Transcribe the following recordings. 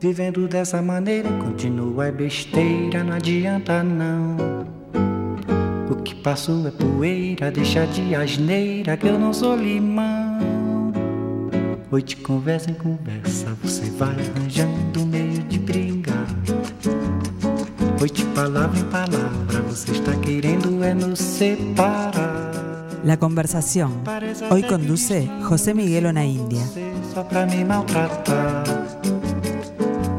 Vivendo dessa maneira, continua é besteira, não adianta não. O que passou é poeira, deixa de asneira que eu não sou limão. De conversa em conversa, você vai arranjando meio de brigar. De palavra em palavra, você está querendo é nos separar. La conversación. Hoy conduce José Miguel Onaindia. Só pra me maltratar.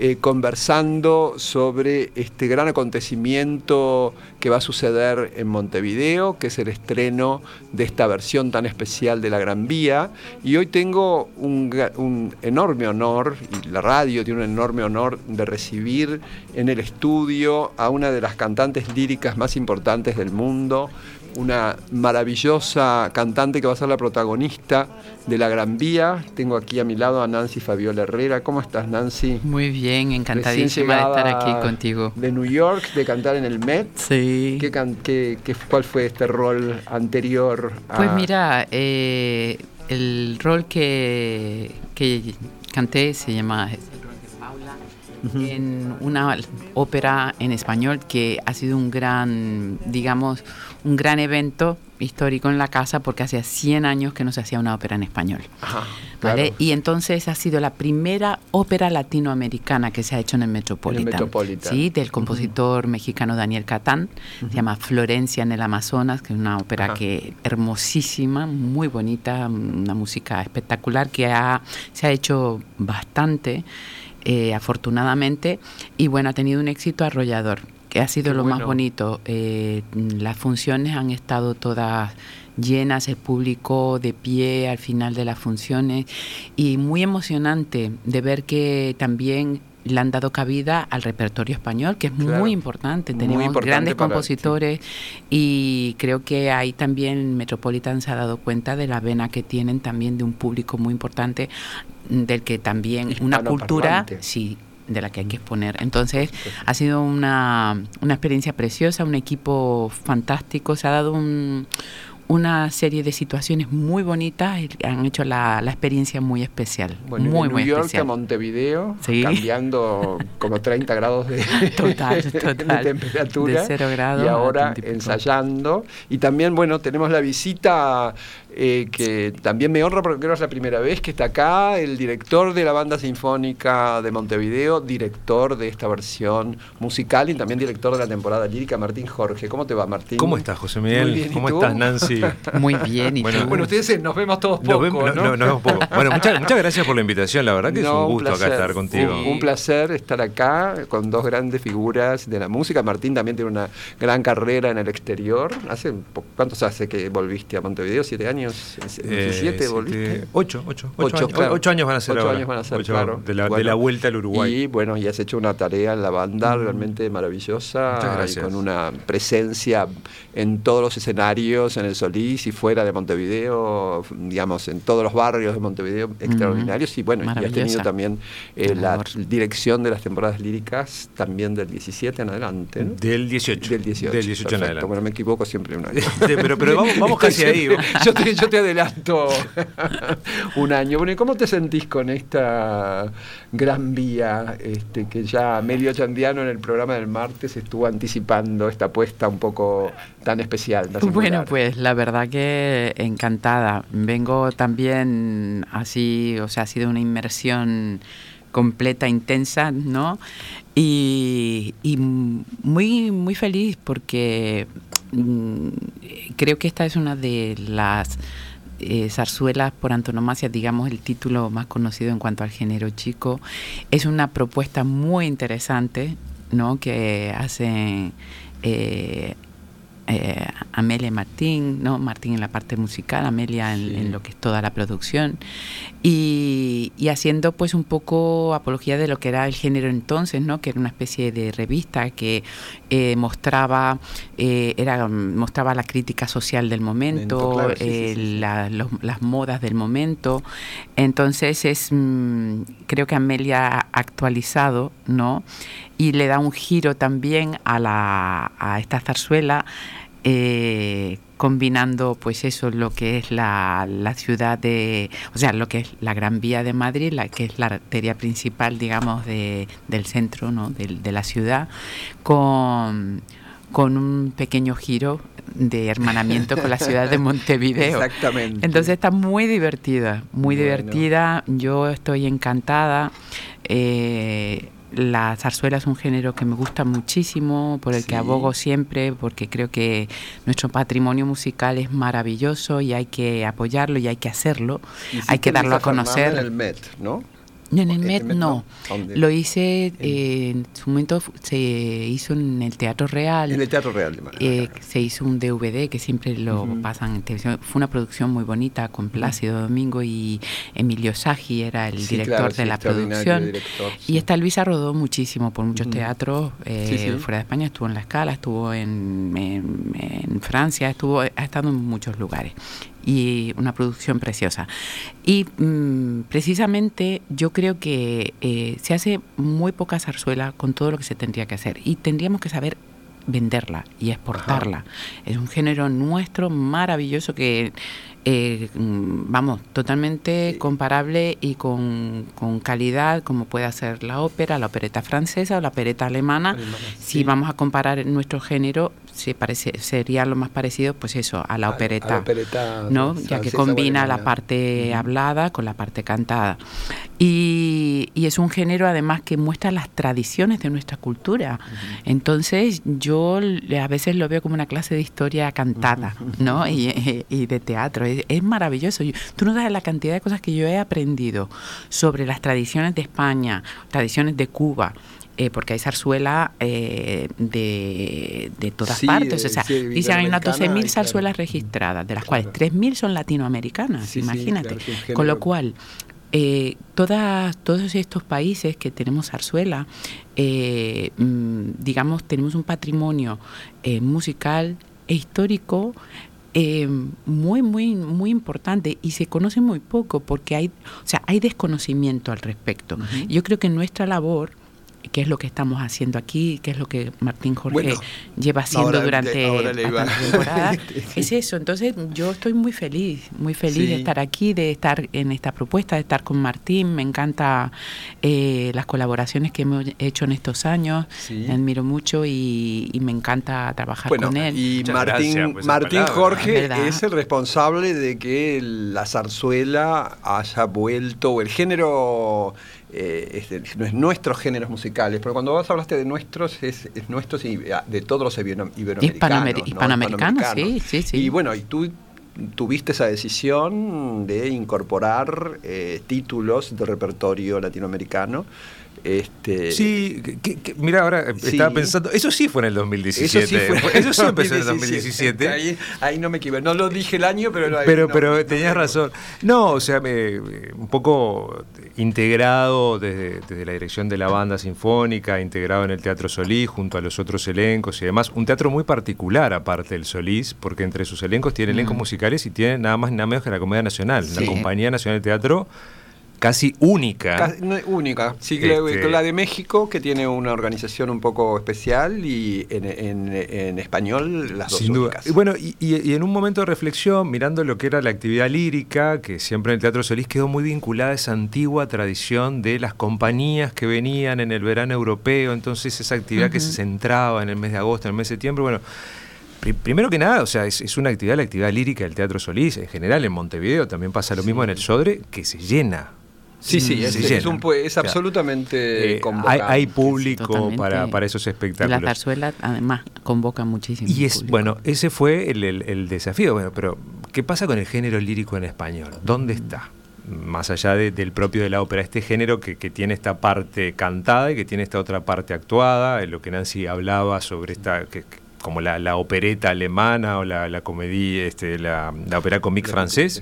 eh, conversando sobre este gran acontecimiento que va a suceder en Montevideo, que es el estreno de esta versión tan especial de la Gran Vía. Y hoy tengo un, un enorme honor, y la radio tiene un enorme honor de recibir en el estudio a una de las cantantes líricas más importantes del mundo, una maravillosa cantante que va a ser la protagonista de la Gran Vía. Tengo aquí a mi lado a Nancy Fabiola Herrera. ¿Cómo estás, Nancy? Muy bien, encantadísima de estar aquí contigo. De New York, de cantar en el Met. Sí. ¿Qué qué- qué- ¿Cuál fue este rol anterior? a- Pues mira, eh, el rol que, que canté se llama en una ópera en español que ha sido un gran, digamos, un gran evento histórico en la casa porque hacía 100 años que no se hacía una ópera en español. Ajá, ¿vale? claro. Y entonces ha sido la primera ópera latinoamericana que se ha hecho en el Metropolitan. Metropolitan. Sí, del compositor mexicano Daniel Catán. Se llama Florencia en el Amazonas, que es una ópera Ajá. que hermosísima, muy bonita, una música espectacular que ha, se ha hecho bastante, eh, afortunadamente, y bueno, ha tenido un éxito arrollador que ha sido Qué lo más bonito. Eh, las funciones han estado todas llenas, el público de pie al final de las funciones y muy emocionante de ver que también le han dado cabida al repertorio español, que es Claro. muy importante. Muy Tenemos importante grandes compositores y creo que ahí también Metropolitan se ha dado cuenta de la vena que tienen también de un público muy importante, del que también una cultura, sí, de la que hay que exponer. Entonces, ha sido una, una experiencia preciosa, un equipo fantástico, se ha dado un- una serie de situaciones muy bonitas y han hecho la, la experiencia muy especial. Bueno, muy, de muy New York especial. a Montevideo, Sí. cambiando como 30 grados de, Total, de temperatura. De cero grados Y ahora 30 y pico. ensayando. Y también, bueno, tenemos la visita eh, que también me honra porque creo que es la primera vez que está acá, el director de la Banda Sinfónica de Montevideo, director de esta versión musical y también director de la temporada lírica, Martín Jorge. ¿Cómo te va, Martín? ¿Cómo estás, José Muy Miguel? bien, ¿y ¿Cómo estás, Nancy? Muy bien. ¿y Bueno, tú? Bueno, ustedes eh, nos vemos todos poco, Nos vemos- ¿no? no- nos vemos poco. Bueno, muchas, muchas gracias por la invitación. La verdad que No, es un gusto placer. acá estar contigo. Un, un placer estar acá con dos grandes figuras de la música. Martín también tiene una gran carrera en el exterior. ¿Hace ¿Cuántos hace que volviste a Montevideo? ¿Siete años? Eh, ¿Siete volviste? Ocho, ocho, ocho, Ocho, años, claro. ocho años van a ser Ocho ahora. años van a ser, claro. De la, de Bueno, la vuelta al Uruguay. Y bueno, y has hecho una tarea en la banda realmente maravillosa. Y con una presencia en todos los escenarios, en el Solís y fuera de Montevideo, digamos, en todos los barrios de Montevideo extraordinarios. Y bueno, y has tenido también eh, la dirección de las temporadas líricas también del 17 en adelante. ¿no? Del 18. Del 18. Del 18 en adelante. Bueno, me equivoco siempre un año. pero pero vamos, vamos casi ahí. yo, te, yo te adelanto un año. Bueno, ¿y cómo te sentís con esta gran vía este, que ya medio chandiano en el programa del martes estuvo anticipando esta apuesta un poco tan especial? tan Bueno, pues la verdad que encantada. Vengo también así, o sea, ha sido una inmersión completa, intensa, ¿no? Y, y muy, muy feliz porque mm, creo que esta es una de las eh, zarzuelas por antonomasia, digamos, el título más conocido en cuanto al género chico. Es una propuesta muy interesante, ¿no? Que hace... eh, eh, Amelia y Martín, ¿no? Martín en la parte musical, Amelia en, lo que es toda la producción, y, haciendo pues un poco apología de lo que era el género entonces, ¿no? que era una especie de revista que eh, mostraba, eh, era, mostraba la crítica social del momento, las modas del momento, entonces es, mm, creo que Amelia ha actualizado, ¿no? y le da un giro también a, la, a esta zarzuela eh, combinando pues eso lo que es la, ciudad de o sea lo que es la Gran Vía de Madrid la que es la arteria principal digamos de, del centro ¿no? de, la ciudad con, con un pequeño giro de hermanamiento con la ciudad de Montevideo. Exactamente. Entonces está muy divertida, muy divertida. Yo estoy encantada. Eh, la zarzuela es un género que me gusta muchísimo, por el que abogo siempre, porque creo que nuestro patrimonio musical es maravilloso y hay que apoyarlo y hay que hacerlo, hay que darlo a conocer. En el Met, ¿no? En el Met no. Lo hice, eh, en su momento se hizo en el Teatro Real. En el Teatro Real, eh, Se hizo un DVD que siempre lo pasan en televisión. Fue una producción muy bonita con Plácido Domingo y Emilio Sagi era el director de la producción. y esta Luisa rodó muchísimo por muchos teatros eh, fuera de España. Estuvo en La Escala, estuvo en, en Francia, estuvo, ha estado en muchos lugares y una producción preciosa. Y mm, precisamente yo creo que eh, se hace muy poca zarzuela con todo lo que se tendría que hacer y tendríamos que saber venderla y exportarla. Es un género nuestro maravilloso que eh, vamos, totalmente comparable y con, calidad como puede ser la ópera, la opereta francesa o la opereta alemana. Si vamos a comparar nuestro género, se parece, sería lo más parecido, pues eso, a la opereta, ¿no? ya que combina la parte hablada con la parte cantada. Y, es un género además que muestra las tradiciones de nuestra cultura. Entonces yo a veces lo veo como una clase de historia cantada, ¿no? Y, y de teatro es, maravilloso. tú no sabes la cantidad de cosas que yo he aprendido sobre las tradiciones de España, tradiciones de Cuba, eh, porque hay zarzuela eh, de, de, todas partes. O sea, dicen hay unas 12.000 zarzuelas registradas, de las cuales 3.000 son latinoamericanas, imagínate. Con lo cual, eh, todas, todos estos países que tenemos zarzuela, mm, digamos, tenemos un patrimonio musical e histórico eh, muy, muy, muy importante y se conoce muy poco porque hay, o sea, hay desconocimiento al respecto. Yo creo que nuestra labor qué es lo que estamos haciendo aquí, qué es lo que Martín Jorge lleva haciendo durante la temporada. es eso, entonces yo estoy muy feliz, muy feliz de estar aquí, de estar en esta propuesta, de estar con Martín, me encanta eh, las colaboraciones que hemos hecho en estos años, me admiro mucho y, me encanta trabajar con él. Y Martín, Martín Jorge es el responsable de que la zarzuela haya vuelto, o el género eh, este, no es nuestros géneros musicales, pero cuando vos hablaste de nuestros, es, nuestros y ah, de todos los iberoamericanos. hispanoamericanos, sí, sí, sí. Y bueno, y tú tuviste esa decisión de incorporar eh, títulos de repertorio latinoamericano este, sí, mira, ahora estaba pensando, eso sí fue en el 2017. Eso sí, empezó en el 2017. Ahí, no me equivoco, no lo dije el año, pero... pero, pero tenías razón. No, o sea, me, un poco integrado desde, la dirección de la banda sinfónica, integrado en el Teatro Solís junto a los otros elencos y demás. Un teatro muy particular aparte del Solís, porque entre sus elencos tiene elencos mm. musicales y tiene nada más nada menos que la Comedia Nacional, la Compañía Nacional de Teatro casi única. única, sí, este... la de México, que tiene una organización un poco especial, y en, español las dos Sin Y bueno, y, en un momento de reflexión, mirando lo que era la actividad lírica, que siempre en el Teatro Solís quedó muy vinculada a esa antigua tradición de las compañías que venían en el verano europeo, entonces esa actividad que se centraba en el mes de agosto, en el mes de septiembre, bueno... Primero que nada, o sea, es, una actividad, la actividad lírica del Teatro Solís, en general en Montevideo también pasa lo mismo en el Sodre, que se llena Sí, sí, es, es, absolutamente eh, hay, público para, para, esos espectáculos. La zarzuela además convoca muchísimo. Y es, bueno, ese fue el, desafío. Bueno, pero ¿qué pasa con el género lírico en español? ¿Dónde está? Más allá del propio de la ópera, este género que, tiene esta parte cantada y que tiene esta otra parte actuada, en lo que Nancy hablaba sobre esta, que, como la, opereta alemana o la, comedia, este, la, ópera comique francés,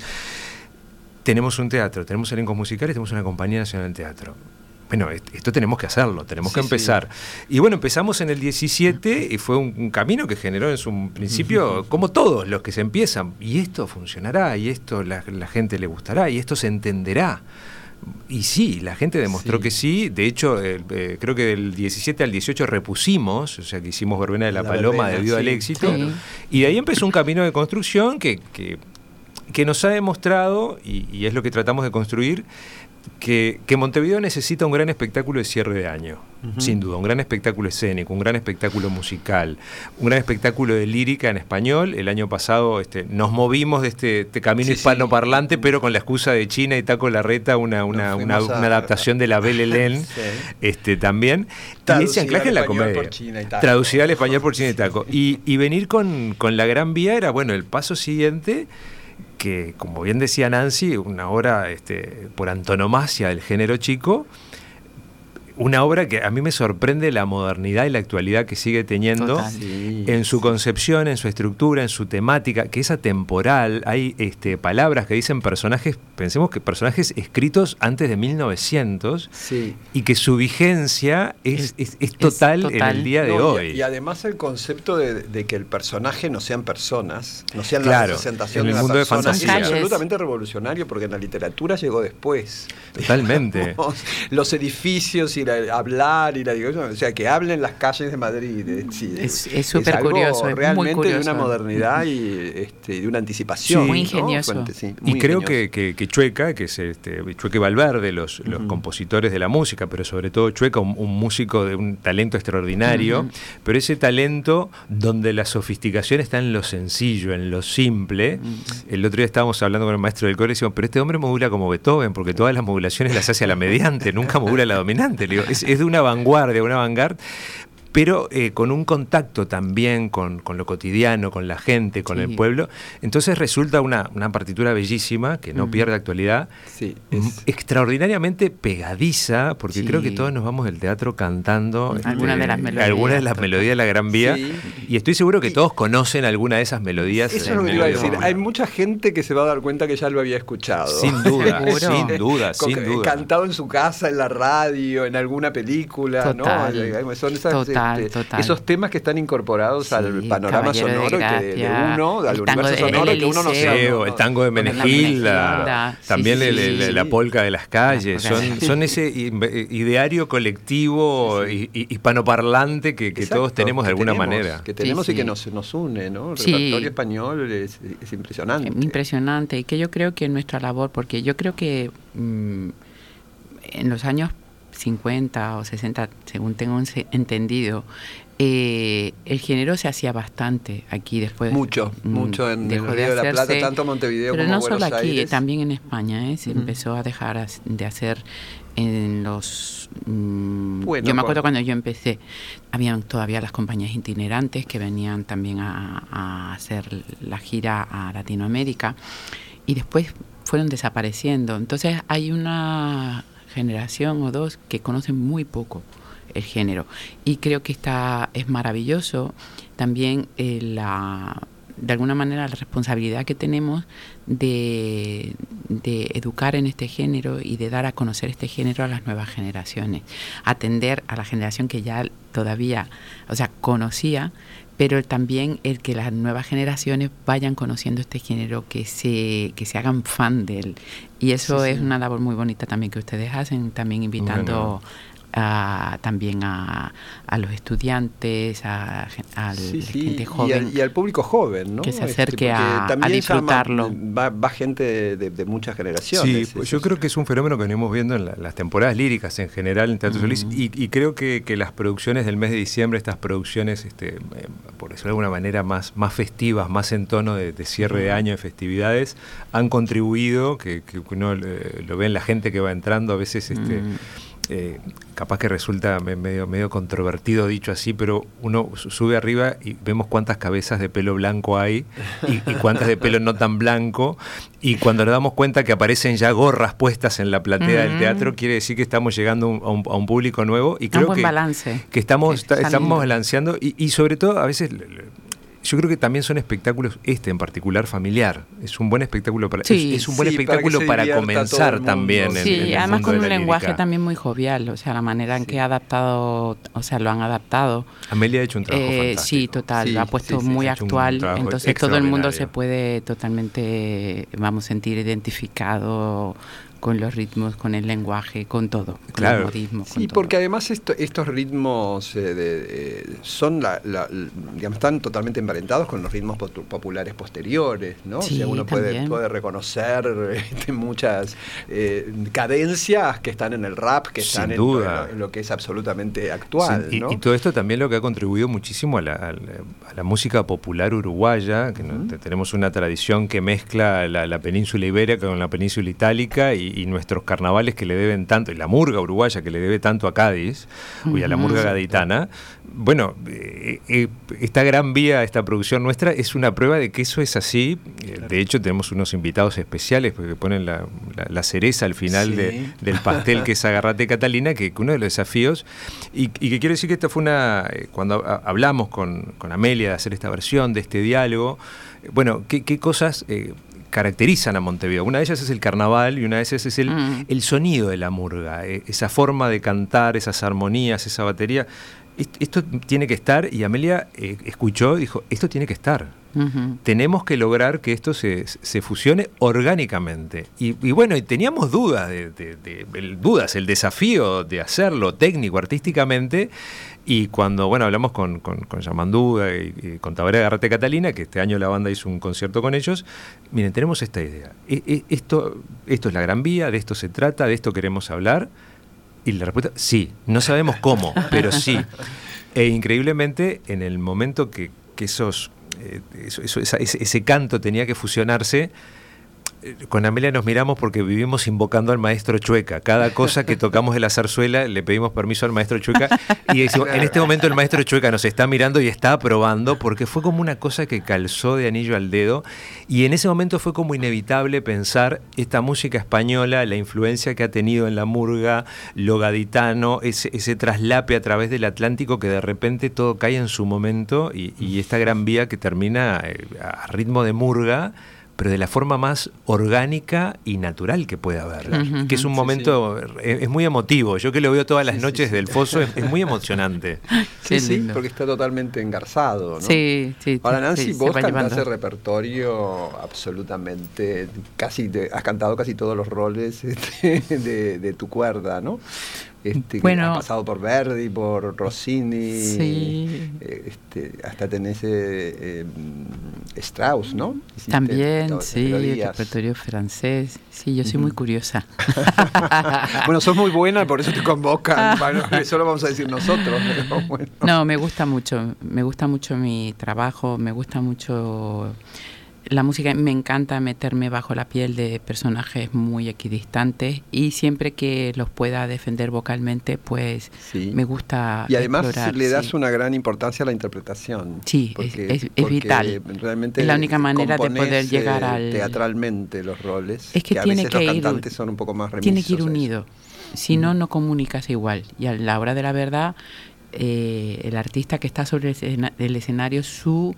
tenemos un teatro, tenemos elencos musicales, tenemos una compañía nacional de teatro bueno, esto tenemos que hacerlo, tenemos que empezar. Y bueno, empezamos en el 17 y fue un, camino que generó en su principio, como todos los que se empiezan, y esto funcionará, y esto la, la gente le gustará, y esto se entenderá. Y sí, la gente demostró que sí. De hecho, eh, creo que del 17 al 18 repusimos, o sea, que hicimos Verbena de la, Paloma debido al éxito. Y de ahí empezó un camino de construcción que, que, que nos ha demostrado, y, y, es lo que tratamos de construir, que, Montevideo necesita un gran espectáculo de cierre de año, sin duda, un gran espectáculo escénico, un gran espectáculo musical, un gran espectáculo de lírica en español. El año pasado este, nos movimos de este, este camino hispano parlante, pero con la excusa de China y Taco Larreta, una, una, una, adaptación de la Belle Hélène este, también. y ese anclaje en la comedia. Traducida al español por China y Taco. Y, y venir con, con la Gran Vía era, bueno, el paso siguiente que, como bien decía Nancy, una obra este, por antonomasia del género chico, una obra que a mí me sorprende la modernidad y la actualidad que sigue teniendo en su concepción, en su estructura, en su temática, que es atemporal. Hay este, palabras que dicen personajes, pensemos que personajes escritos antes de 1900 y que su vigencia es, total, en el día de hoy. Y, además el concepto de, que el personaje no sean personas, no sean la representación en el de mundo de fantasía. Es absolutamente revolucionario porque en la literatura llegó después. Totalmente. Los edificios y hablar y la o sea, que hablen las calles de Madrid. es súper curioso, es realmente de una modernidad y este, de una anticipación. muy ingenioso. y creo que, que, Chueca, que es este, Chueca y Valverde, los, los compositores de la música, pero sobre todo Chueca, un, músico de un talento extraordinario, pero ese talento donde la sofisticación está en lo sencillo, en lo simple. El otro día estábamos hablando con el maestro del coro y decíamos, pero este hombre modula como Beethoven, porque todas las modulaciones las hace a la mediante, nunca modula la dominante es, de una vanguardia, una vanguardia, pero eh, con un contacto también con, lo cotidiano, con la gente, con el pueblo. Entonces resulta una, partitura bellísima, que no pierde actualidad, extraordinariamente pegadiza, porque creo que todos nos vamos del teatro cantando algunas de las melodías, algunas de las melodías de la Gran Vía, y estoy seguro que todos conocen alguna de esas melodías. Eso es lo que iba a decir. Hay mucha gente que se va a dar cuenta que ya lo había escuchado. Sin duda, sin duda, sin duda. Cantado en su casa, en la radio, en alguna película, ¿no? Son esas, este, esos temas que están incorporados al panorama sonoro de, de, uno, al universo sonoro que uno no sabe. El tango de Menegilda, también la polca de las calles, son, son ese ideario colectivo hispanoparlante que, todos tenemos de alguna manera. Que tenemos y que nos, nos une, ¿no? El repertorio español es, impresionante. Impresionante, y que yo creo que nuestra labor, porque yo creo que mm, en los años 50 o 60, según tengo entendido, eh, el género se hacía bastante aquí después. Mucho, mm, mucho en el Río de, la Plata, tanto Montevideo pero como no solo aquí, también en España, ¿eh? se empezó a dejar de hacer en los... Mm, yo me acuerdo cuando yo empecé, habían todavía las compañías itinerantes que venían también a, a hacer la gira a Latinoamérica y después fueron desapareciendo. Entonces hay una generación o dos que conocen muy poco el género. Y creo que está, es maravilloso también eh, la, de alguna manera la responsabilidad que tenemos de, de, educar en este género y de dar a conocer este género a las nuevas generaciones. Atender a la generación que ya todavía, o sea, conocía, pero también el que las nuevas generaciones vayan conociendo este género, que se, que se hagan fan de él. Y eso es una labor muy bonita también que ustedes hacen, también invitando también a, a, los estudiantes, a, la gente joven. Y al, público joven, ¿no? Que se este, acerque a, disfrutarlo. va, gente de, muchas generaciones. Sí, pues yo creo que es un fenómeno que venimos viendo en las temporadas líricas en general en Teatro Solís y, creo que, las producciones del mes de diciembre, estas producciones, este, eh, por decirlo de alguna manera, más, más festivas, más en tono de, cierre de año, de festividades, han contribuido, que, uno lo ve en la gente que va entrando, a veces este, eh, capaz que resulta medio, medio controvertido dicho así, pero uno sube arriba y vemos cuántas cabezas de pelo blanco hay y, cuántas de pelo no tan blanco. Y cuando nos damos cuenta que aparecen ya gorras puestas en la platea del teatro, quiere decir que estamos llegando a un, público nuevo. Y creo que, balance. que estamos, estamos balanceando y, y sobre todo a veces yo creo que también son espectáculos, este en particular familiar. Es un buen espectáculo para, es, un buen espectáculo para, comenzar también. Sí, además con un lenguaje también muy jovial, o sea, la manera en que ha adaptado, o sea, lo han adaptado. Amelia ha hecho un trabajo eh, Sí, total, lo ha puesto muy actual, entonces todo el mundo se puede totalmente, vamos, sentir identificado con los ritmos, con el lenguaje, con todo, con el modismo. sí, porque además estos ritmos eh, de, son, la, digamos, están totalmente emparentados con los ritmos populares posteriores, ¿no? Sí, o sea, uno puede, puede, reconocer este, muchas eh, cadencias que están en el rap, que están en, Lo, que es absolutamente actual. y, todo esto también lo que ha contribuido muchísimo a la, música popular uruguaya, que tenemos una tradición que mezcla la, península ibérica con la península itálica y y, nuestros carnavales que le deben tanto, y la murga uruguaya que le debe tanto a Cádiz, y a la murga gaditana, bueno, eh, eh, esta gran vía, esta producción nuestra, es una prueba de que eso es así. Eh, de hecho, tenemos unos invitados especiales porque ponen la, cereza al final del pastel que es Agarrate Catalina, que, uno de los desafíos, y, que quiero decir que esta fue una, cuando hablamos con, Amelia de hacer esta versión, de este diálogo, bueno, qué, cosas caracterizan a Montevideo. Una de ellas es el carnaval y una de ellas es el, mm. el sonido de la murga, eh, esa forma de cantar, esas armonías, esa batería. Esto, tiene que estar, y Amelia eh, escuchó y dijo, esto tiene que estar. Tenemos que lograr que esto se, fusione orgánicamente. Y, bueno, y teníamos dudas, de, dudas, el desafío de hacerlo técnico, artísticamente, y cuando, bueno, hablamos con, con, con y, con Tabaré Garrate Catalina, que este año la banda hizo un concierto con ellos, miren, tenemos esta idea. E, e, esto, esto es la gran vía, de esto se trata, de esto queremos hablar. Y la respuesta, sí, no sabemos cómo, pero sí. E increíblemente, en el momento que, esos, eh, ese canto tenía que fusionarse, con Amelia nos miramos porque vivimos invocando al maestro Chueca. Cada cosa que tocamos de la zarzuela le pedimos permiso al maestro Chueca y en este momento el maestro Chueca nos está mirando y está aprobando porque fue como una cosa que calzó de anillo al dedo y en ese momento fue como inevitable pensar esta música española, la influencia que ha tenido en la murga, lo gaditano, ese, traslape a través del Atlántico que de repente todo cae en su momento y, y esta gran vía que termina eh, a ritmo de murga pero de la forma más orgánica y natural que puede haber. que es un momento, Es, muy emotivo. Yo que lo veo todas las noches del foso, es, muy emocionante. Sí, sí, porque está totalmente engarzado. ¿no? Sí, sí. Ahora, Nancy, vos cantás el repertorio absolutamente, casi, has cantado casi todos los roles este, de, de tu cuerda, ¿no? Este, bueno, ha pasado por Verdi, por Rossini, eh, este, hasta tenés eh, Strauss, ¿no? También, sí, el repertorio francés. Sí, yo soy muy curiosa. bueno, sos muy buena, por eso te convocan. eso lo vamos a decir nosotros. No, me gusta mucho, me gusta mucho mi trabajo, me gusta mucho la música me encanta meterme bajo la piel de personajes muy equidistantes y siempre que los pueda defender vocalmente, pues me gusta. Y además le das una gran importancia a la interpretación. Sí, es, vital. Realmente es la única manera de poder llegar eh, al. Teatralmente los roles. Es que, tiene que los cantantes son un poco más Tiene que ir unido. Si no, no comunicas igual. Y a la hora de la verdad, eh, el artista que está sobre el escenario, su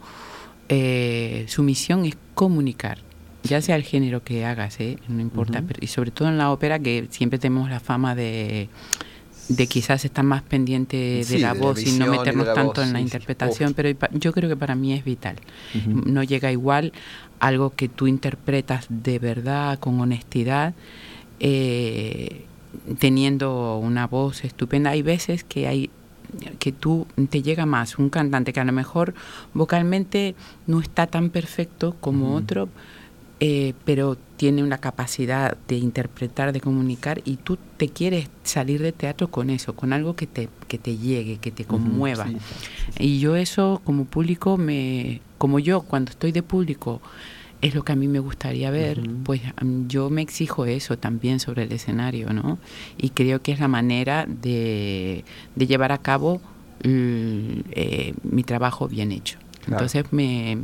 eh, su misión es comunicar, ya sea el género que hagas, ¿eh? no importa, pero, y sobre todo en la ópera que siempre tenemos la fama de, de quizás estar más pendiente de la voz y no meternos tanto en la interpretación, pero yo creo que para mí es vital. No llega igual algo que tú interpretas de verdad, con honestidad, eh, teniendo una voz estupenda. Hay veces que hay que tú te llega más un cantante que a lo mejor vocalmente no está tan perfecto como otro, eh, pero tiene una capacidad de interpretar, de comunicar, y tú te quieres salir de teatro con eso, con algo que te, que te llegue, que te conmueva. Y yo eso como público, me, como yo cuando estoy de público, es lo que a mí me gustaría ver, pues yo me exijo eso también sobre el escenario, ¿no? Y creo que es la manera de, llevar a cabo eh, mi trabajo bien hecho. Entonces me,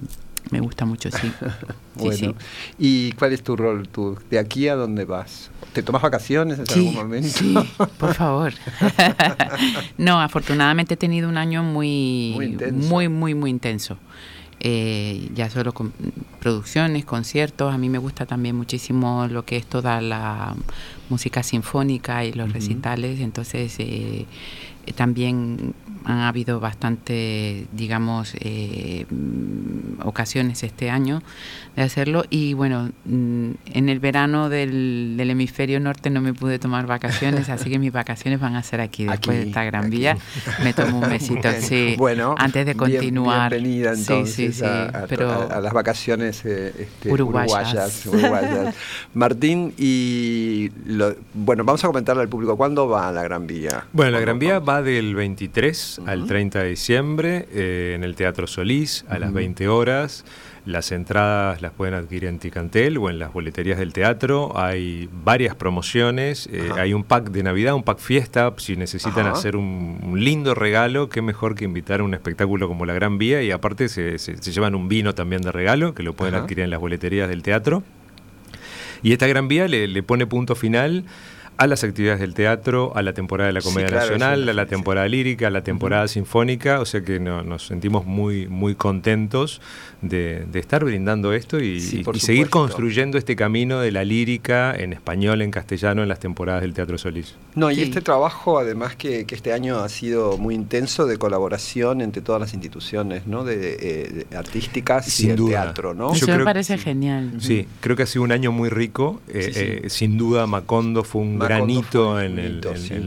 me gusta mucho, sí. bueno, ¿y cuál es tu rol tú? ¿De aquí a dónde vas? ¿Te tomas vacaciones en algún momento? Sí, por favor. no, afortunadamente he tenido un año muy, muy, muy, muy intenso. Eh, ya solo con producciones, conciertos. A mí me gusta también muchísimo lo que es toda la música sinfónica y los recitales. Entonces, eh, también han habido bastante, digamos, eh, ocasiones este año de hacerlo y bueno, mm, en el verano del, hemisferio norte no me pude tomar vacaciones, así que mis vacaciones van a ser aquí, después de esta gran vía. Me tomo un besito, sí, bueno, antes de continuar. bienvenida entonces a, pero a, las vacaciones eh, este, uruguayas. uruguayas, Martín, y bueno, vamos a comentarle al público, ¿cuándo va a la Gran Vía? Bueno, la Gran Vía va del 23 al 30 de diciembre eh, en el Teatro Solís a las 20 horas. Las entradas las pueden adquirir en Ticantel o en las boleterías del teatro. Hay varias promociones. Eh, hay un pack de Navidad, un pack fiesta. Si necesitan hacer un, lindo regalo, qué mejor que invitar a un espectáculo como La Gran Vía. Y aparte se, llevan un vino también de regalo, que lo pueden adquirir en las boleterías del teatro. Y esta Gran Vía le pone punto final a las actividades del teatro, a la temporada de la Comedia Nacional, a la temporada lírica, a la temporada sinfónica, o sea que nos sentimos muy, muy contentos de, estar brindando esto y, seguir construyendo este camino de la lírica en español, en castellano, en las temporadas del Teatro Solís. No, y este trabajo, además que, este año ha sido muy intenso de colaboración entre todas las instituciones ¿no? de, eh, artísticas y el teatro. ¿no? Eso me parece genial. Sí, creo que ha sido un año muy rico. Eh, eh, sin duda, Macondo fue un granito en,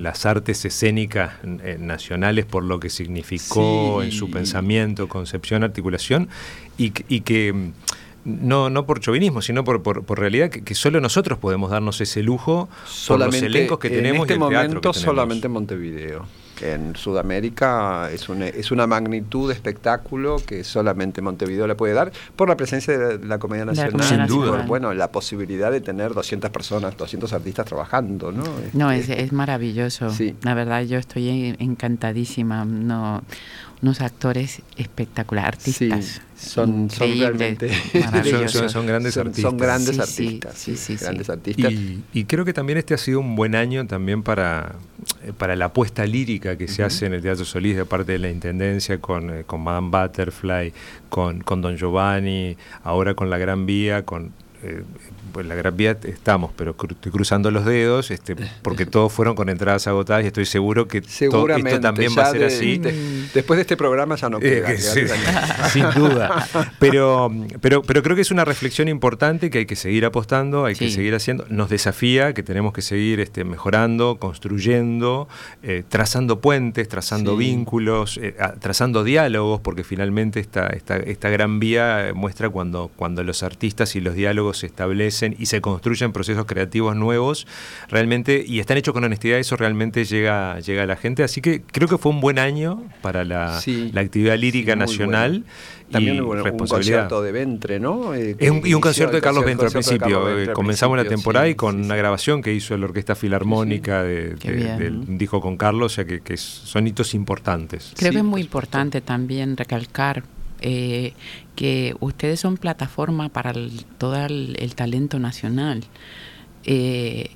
las artes escénicas nacionales por lo que significó en su pensamiento, concepción, articulación y, que mm, no, no por chauvinismo, sino por, por, realidad que, solo nosotros podemos darnos ese lujo solamente, los elencos que tenemos. En este momento solamente Montevideo. En Sudamérica es una, es una magnitud de espectáculo que solamente Montevideo le puede dar por la presencia de la Comedia Nacional. Sin duda. Por, bueno, la posibilidad de tener 200 personas, 200 artistas trabajando, ¿no? No, es, es maravilloso. La verdad, yo estoy encantadísima. No, unos actores espectaculares, artistas. son, son realmente son, grandes artistas. Son grandes artistas. grandes artistas. Y, creo que también este ha sido un buen año también para, eh, para la apuesta lírica que se hace en el Teatro Solís de parte de la Intendencia con, eh, con Madame Butterfly, con, con Don Giovanni, ahora con La Gran Vía, con eh, pues la Gran Vía estamos, pero estoy cruzando los dedos, este, porque todos fueron con entradas agotadas y estoy seguro que esto también va a ser así. después de este programa ya no queda. Eh, sin duda. Pero, pero, pero creo que es una reflexión importante que hay que seguir apostando, hay que seguir haciendo. Nos desafía que tenemos que seguir este, mejorando, construyendo, eh, trazando puentes, trazando vínculos, eh, trazando diálogos, porque finalmente esta, esta, esta gran vía muestra cuando, cuando los artistas y los diálogos se establecen y se construyen procesos creativos nuevos, realmente, y están hechos con honestidad, eso realmente llega, llega a la gente. Así que creo que fue un buen año para la, actividad lírica nacional. También un concierto de Ventre, ¿no? Eh, y un concierto de Carlos Ventre al principio. Eh, comenzamos la temporada y con una grabación que hizo la Orquesta Filarmónica de, del disco con Carlos, o sea que, que son hitos importantes. Creo que es muy importante también recalcar eh, que ustedes son plataforma para todo el, talento nacional. Eh,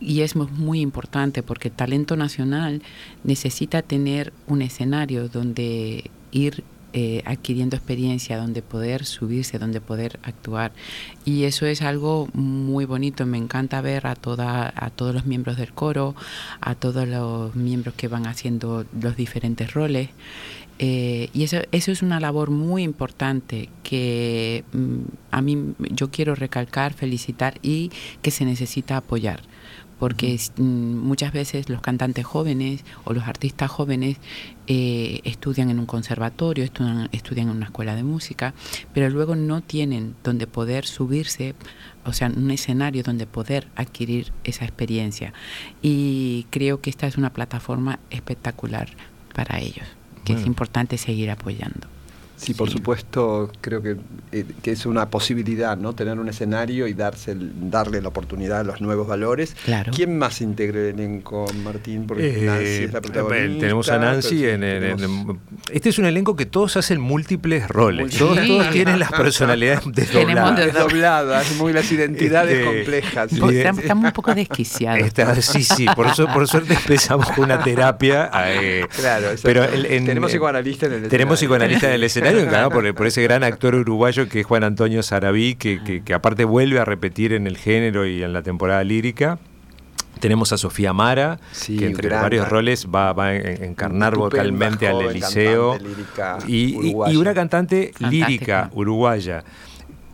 y es muy importante porque el talento nacional necesita tener un escenario donde ir eh, adquiriendo experiencia, donde poder subirse, donde poder actuar. Y eso es algo muy bonito. Me encanta ver a, toda, a todos los miembros del coro, a todos los miembros que van haciendo los diferentes roles. Eh, y eso, eso es una labor muy importante que mm, a mí yo quiero recalcar, felicitar y que se necesita apoyar. Porque mm, muchas veces los cantantes jóvenes o los artistas jóvenes eh, estudian en un conservatorio, estudian, estudian en una escuela de música, pero luego no tienen donde poder subirse, o sea, un escenario donde poder adquirir esa experiencia. Y creo que esta es una plataforma espectacular para ellos que es importante seguir apoyando. Sí, por supuesto, creo que, eh, que, es una posibilidad, ¿no? Tener un escenario y darse darle la oportunidad a los nuevos valores. Claro. ¿Quién más integra el elenco, Martín? Porque eh, Nancy es la protagonista. Tenemos a Nancy en, Este es un elenco que todos hacen múltiples roles. Todos, tienen las personalidades desdobladas. Desdobladas, muy las identidades este, complejas. Estamos un poco desquiciados. sí, sí, por, eso, por suerte empezamos con una terapia. Eh, claro, pero tenemos psicoanalista en el escenario. Tenemos psicoanalista en el escenario por, ese gran actor uruguayo que es Juan Antonio Sarabí, que, aparte vuelve a repetir en el género y en la temporada lírica. Tenemos a Sofía Mara, que entre varios roles va, a encarnar vocalmente al Eliseo. Y, una cantante, lírica uruguaya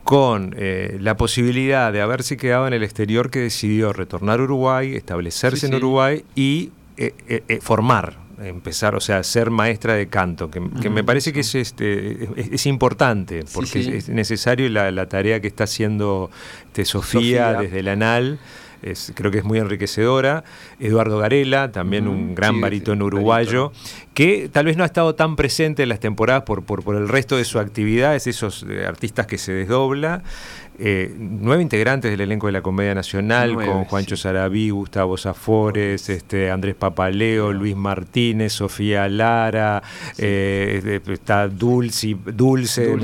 con eh, la posibilidad de haberse quedado en el exterior que decidió retornar a Uruguay, establecerse en Uruguay y eh, eh, formar empezar, o sea, ser maestra de canto, que, me parece que es, este, es, importante, porque es necesario la, la, tarea que está haciendo este, Sofía, desde el ANAL. Es, creo que es muy enriquecedora. Eduardo Garela, también un gran barítono uruguayo, que tal vez no ha estado tan presente en las temporadas por, por, por el resto de su actividad, es esos eh, artistas que se desdobla. Eh, nueve integrantes del elenco de la Comedia Nacional, con Juancho Sarabí, Gustavo Zafores, este, Andrés Papaleo, Luis Martínez, Sofía Lara, eh, está Dulce, Dulce,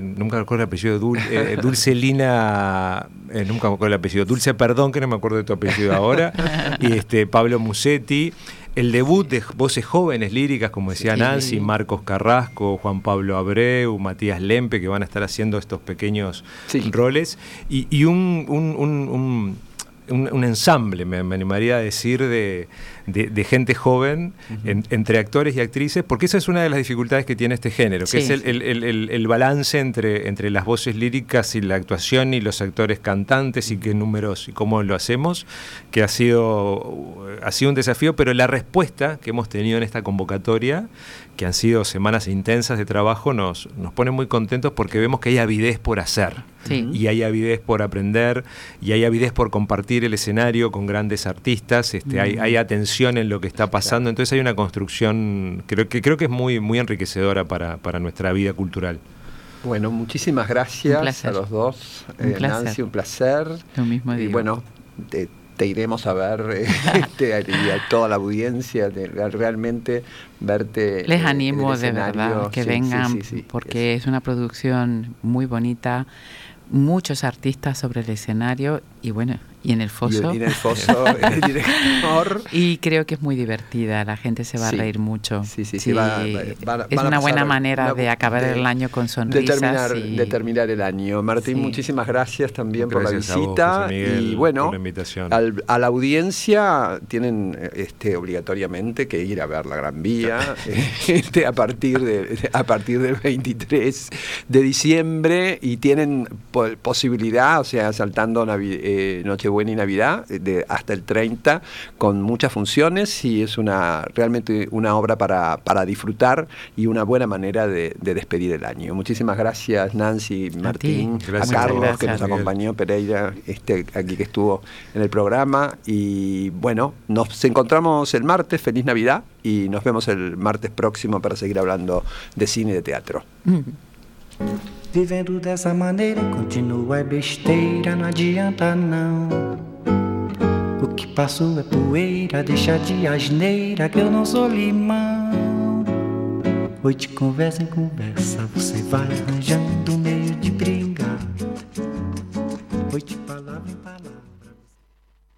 nunca me acuerdo el apellido, Dulce, Dulcelina, nunca me acuerdo el apellido, Dulce, perdón que no me acuerdo de tu apellido ahora, y este, Pablo Musetti el debut de voces jóvenes líricas, como decía Nancy, Marcos Carrasco, Juan Pablo Abreu, Matías Lempe, que van a estar haciendo estos pequeños roles, y, un, un, un, ensamble, me, animaría a decir, de, de, gente joven entre actores y actrices, porque esa es una de las dificultades que tiene este género, que es el, balance entre, entre las voces líricas y la actuación y los actores cantantes y qué números y cómo lo hacemos, que ha sido, ha sido un desafío, pero la respuesta que hemos tenido en esta convocatoria que han sido semanas intensas de trabajo, nos, nos pone muy contentos porque vemos que hay avidez por hacer. Y hay avidez por aprender, y hay avidez por compartir el escenario con grandes artistas, este, hay, hay, atención en lo que está pasando, entonces hay una construcción creo que creo que es muy, muy enriquecedora para, para nuestra vida cultural. Bueno, muchísimas gracias a los dos. Un eh, Nancy, un placer. Lo mismo digo. Y bueno, te iremos a ver este, y a toda la audiencia, de, realmente verte. Les animo de verdad que vengan porque es una producción muy bonita, muchos artistas sobre el escenario y bueno, y en el foso. Y, en el foso, el director. Y creo que es muy divertida, la gente se va a reír mucho. Sí, sí, sí. es una buena manera de acabar el año con sonrisas. De terminar, el año. Martín, muchísimas gracias también por la visita. y bueno, a la audiencia tienen este, obligatoriamente que ir a ver la Gran Vía este, a, partir de, a partir del 23 de diciembre y tienen posibilidad, o sea, saltando eh, Noche Buena y Navidad, eh, de hasta el 30, con muchas funciones y es una realmente una obra para, para disfrutar y una buena manera de, despedir el año. Muchísimas gracias Nancy, Martín, a, Carlos que nos acompañó, Pereira, este, aquí que estuvo en el programa y bueno, nos encontramos el martes, feliz Navidad y nos vemos el martes próximo para seguir hablando de cine y de teatro. Mm. Vivendo dessa maneira continua é besteira, não adianta não. O que passou é poeira, deixa de asneira que eu não sou limão. De conversa em conversa, você vai arranjando meio de brigar. Palavra.